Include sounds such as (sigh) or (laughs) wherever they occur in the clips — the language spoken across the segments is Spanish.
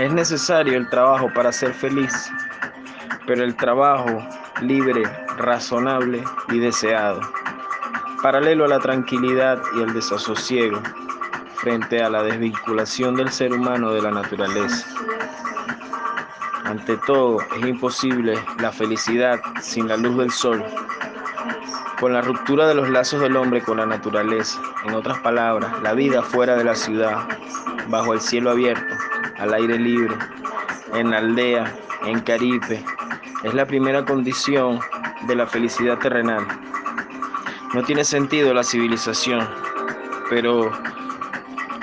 Es necesario el trabajo para ser feliz, pero el trabajo libre, razonable y deseado, paralelo a la tranquilidad y el desasosiego frente a la desvinculación del ser humano de la naturaleza. Ante todo, es imposible la felicidad sin la luz del sol, con la ruptura de los lazos del hombre con la naturaleza, en otras palabras, la vida fuera de la ciudad, bajo el cielo abierto, al aire libre, en la aldea, en Caribe, es la primera condición de la felicidad terrenal. No tiene sentido la civilización, pero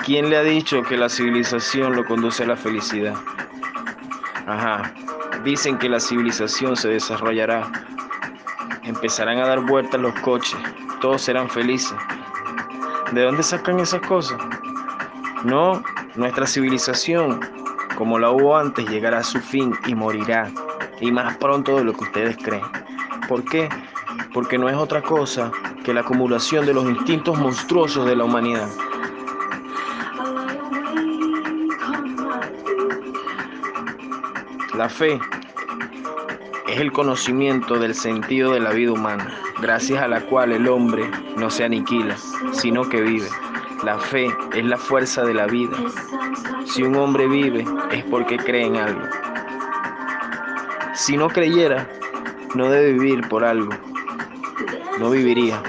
¿quién le ha dicho que la civilización lo conduce a la felicidad? Ajá, dicen que la civilización se desarrollará, empezarán a dar vueltas los coches, todos serán felices. ¿De dónde sacan esas cosas? No, nuestra civilización, como la hubo antes, llegará a su fin y morirá, y más pronto de lo que ustedes creen. ¿Por qué? Porque no es otra cosa que la acumulación de los instintos monstruosos de la humanidad. La fe es el conocimiento del sentido de la vida humana, gracias a la cual el hombre no se aniquila, sino que vive. La fe es la fuerza de la vida. Si un hombre vive es porque cree en algo. Si no creyera, no debe vivir por algo. No viviría.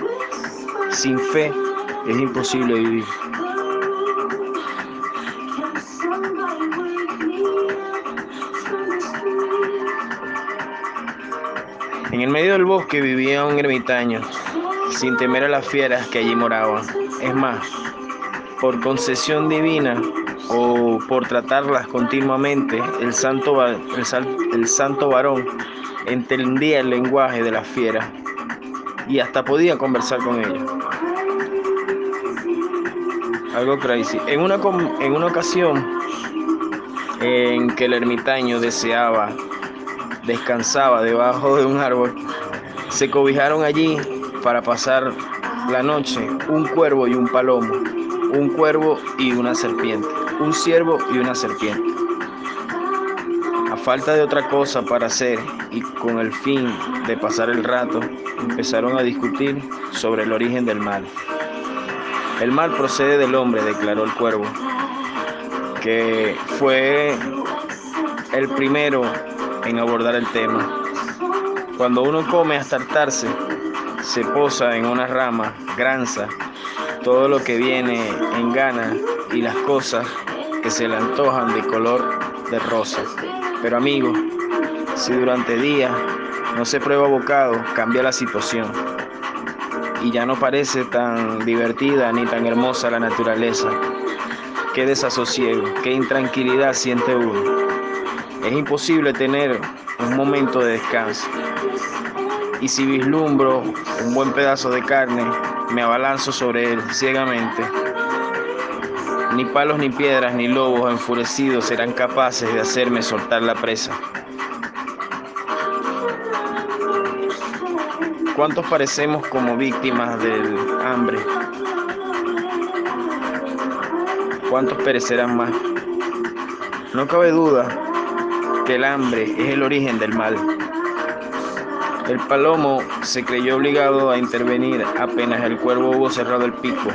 Sin fe es imposible vivir. En el medio del bosque vivía un ermitaño, sin temer a las fieras que allí moraban. Es más, por concesión divina o por tratarlas continuamente, el santo, el, santo varón entendía el lenguaje de las fieras y hasta podía conversar con ellos. Algo crazy. En una, en una ocasión en que el ermitaño deseaba, descansaba debajo de un árbol, se cobijaron allí para pasar la noche un cuervo y un palomo, un cuervo y una serpiente, un ciervo y una serpiente. A falta de otra cosa para hacer y con el fin de pasar el rato, empezaron a discutir sobre el origen del mal. El mal procede del hombre, declaró el cuervo, que fue el primero en abordar el tema. Cuando uno come hasta hartarse, se posa en una rama, granza, todo lo que viene en gana y las cosas que se le antojan de color de rosa. Pero amigo, si durante días no se prueba bocado, cambia la situación. Y ya no parece tan divertida ni tan hermosa la naturaleza. Qué desasosiego, qué intranquilidad siente uno. Es imposible tener un momento de descanso. Y si vislumbro un buen pedazo de carne, me abalanzo sobre él ciegamente. Ni palos, ni piedras, ni lobos enfurecidos serán capaces de hacerme soltar la presa. ¿Cuántos parecemos como víctimas del hambre? ¿Cuántos perecerán más? No cabe duda el hambre es el origen del mal. El palomo se creyó obligado a intervenir apenas el cuervo hubo cerrado el pico.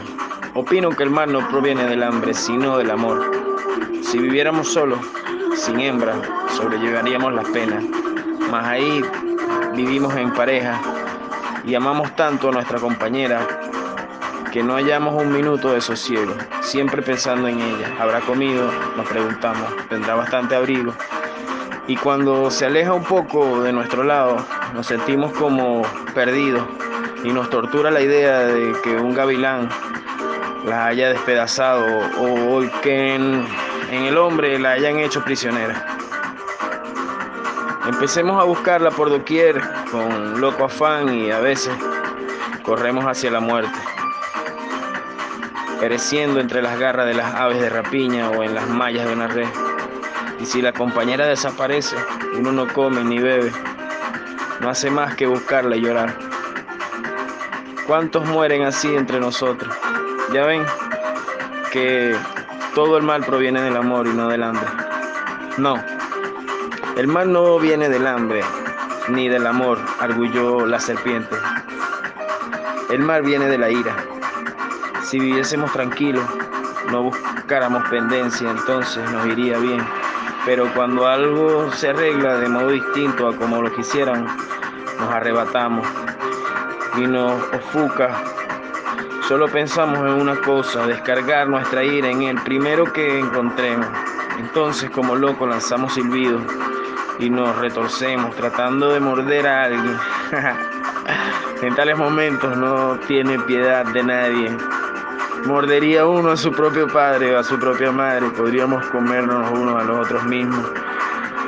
Opino que el mal no proviene del hambre, sino del amor. Si viviéramos solos, sin hembra, sobrellevaríamos las penas. Mas ahí vivimos en pareja y amamos tanto a nuestra compañera que no hallamos un minuto de sosiego, siempre pensando en ella. ¿Habrá comido? Nos preguntamos. ¿Tendrá bastante abrigo? Y cuando se aleja un poco de nuestro lado, nos sentimos como perdidos y nos tortura la idea de que un gavilán la haya despedazado o, que en, en el hombre la hayan hecho prisionera. Empecemos a buscarla por doquier con loco afán y a veces corremos hacia la muerte, pereciendo entre las garras de las aves de rapiña o en las mallas de una red. Y si la compañera desaparece, uno no come ni bebe, no hace más que buscarla y llorar. ¿Cuántos mueren así entre nosotros? Ya ven que todo el mal proviene del amor y no del hambre. No, el mal no viene del hambre ni del amor, arguyó la serpiente. El mal viene de la ira. Si viviésemos tranquilos, no buscáramos pendencia, entonces nos iría bien. Pero cuando algo se arregla de modo distinto a como lo quisieran, nos arrebatamos y nos ofuca. Solo pensamos en una cosa, descargar nuestra ira en el primero que encontremos. Entonces, como locos, lanzamos silbidos y nos retorcemos tratando de morder a alguien. (laughs) en tales momentos no tiene piedad de nadie. Mordería uno a su propio padre o a su propia madre, podríamos comernos unos a los otros mismos.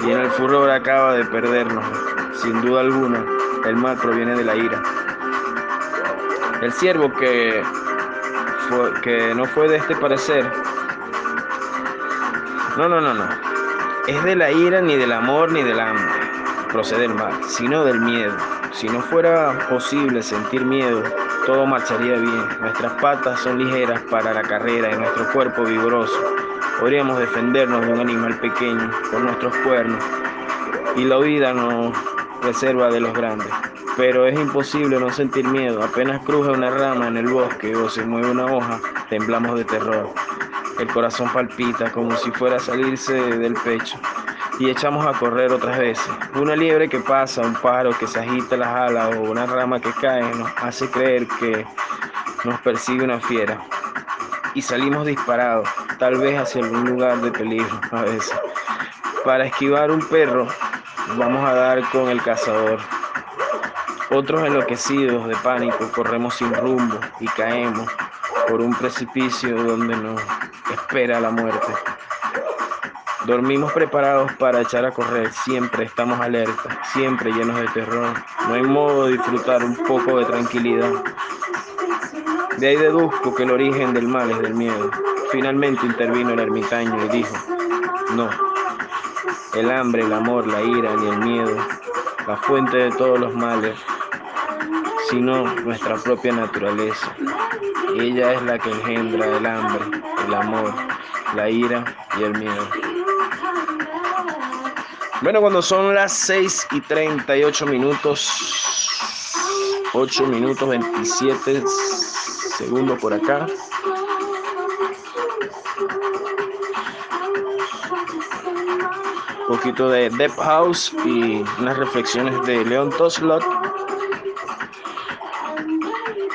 Y en el furor acaba de perdernos. Sin duda alguna, el mal proviene de la ira. El siervo que, que no fue de este parecer. No, no, no, no. Es de la ira, ni del amor, ni del hambre. Procede el mal, sino del miedo. Si no fuera posible sentir miedo, todo marcharía bien. Nuestras patas son ligeras para la carrera y nuestro cuerpo vigoroso. Podríamos defendernos de un animal pequeño con nuestros cuernos y la huida nos reserva de los grandes. Pero es imposible no sentir miedo. Apenas cruje una rama en el bosque o se mueve una hoja, temblamos de terror. El corazón palpita como si fuera a salirse del pecho y echamos a correr otras veces. Una liebre que pasa, un pájaro que se agita las alas o una rama que cae nos hace creer que nos persigue una fiera. Y salimos disparados, tal vez hacia algún lugar de peligro a veces. Para esquivar un perro, vamos a dar con el cazador. Otros enloquecidos de pánico corremos sin rumbo y caemos por un precipicio donde nos espera la muerte. Dormimos preparados para echar a correr, siempre estamos alerta, siempre llenos de terror. No hay modo de disfrutar un poco de tranquilidad. De ahí deduzco que el origen del mal es del miedo. Finalmente intervino el ermitaño y dijo, no, el hambre, el amor, la ira ni el miedo, la fuente de todos los males, sino nuestra propia naturaleza. Ella es la que engendra el hambre, el amor, la ira y el miedo. Bueno, cuando son las 6 y 38 minutos, 8 minutos 27 segundos por acá. Un poquito de Deep House y unas reflexiones de Leon Toslot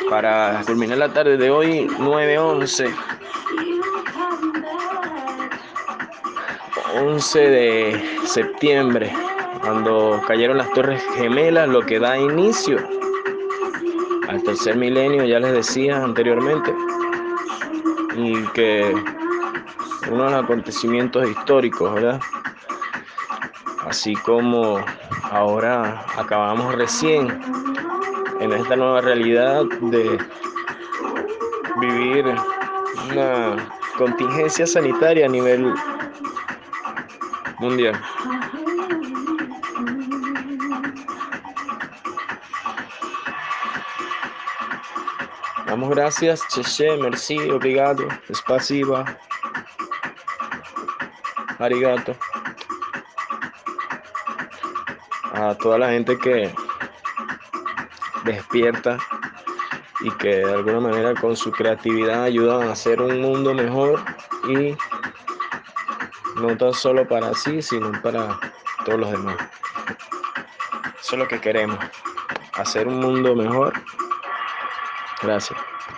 para terminar la tarde de hoy, 9-11. 11 de septiembre, cuando cayeron las torres gemelas, lo que da inicio al tercer milenio, ya les decía anteriormente, y que uno de los acontecimientos históricos, ¿verdad? Así como ahora acabamos recién en esta nueva realidad de vivir una contingencia sanitaria a nivel mundial. Damos gracias, cheche, merci, obrigado, spasiba, arigato. A toda la gente que despierta y que de alguna manera con su creatividad ayudan a hacer un mundo mejor y no tan solo para sí, sino para todos los demás. Eso es lo que queremos, hacer un mundo mejor. Gracias.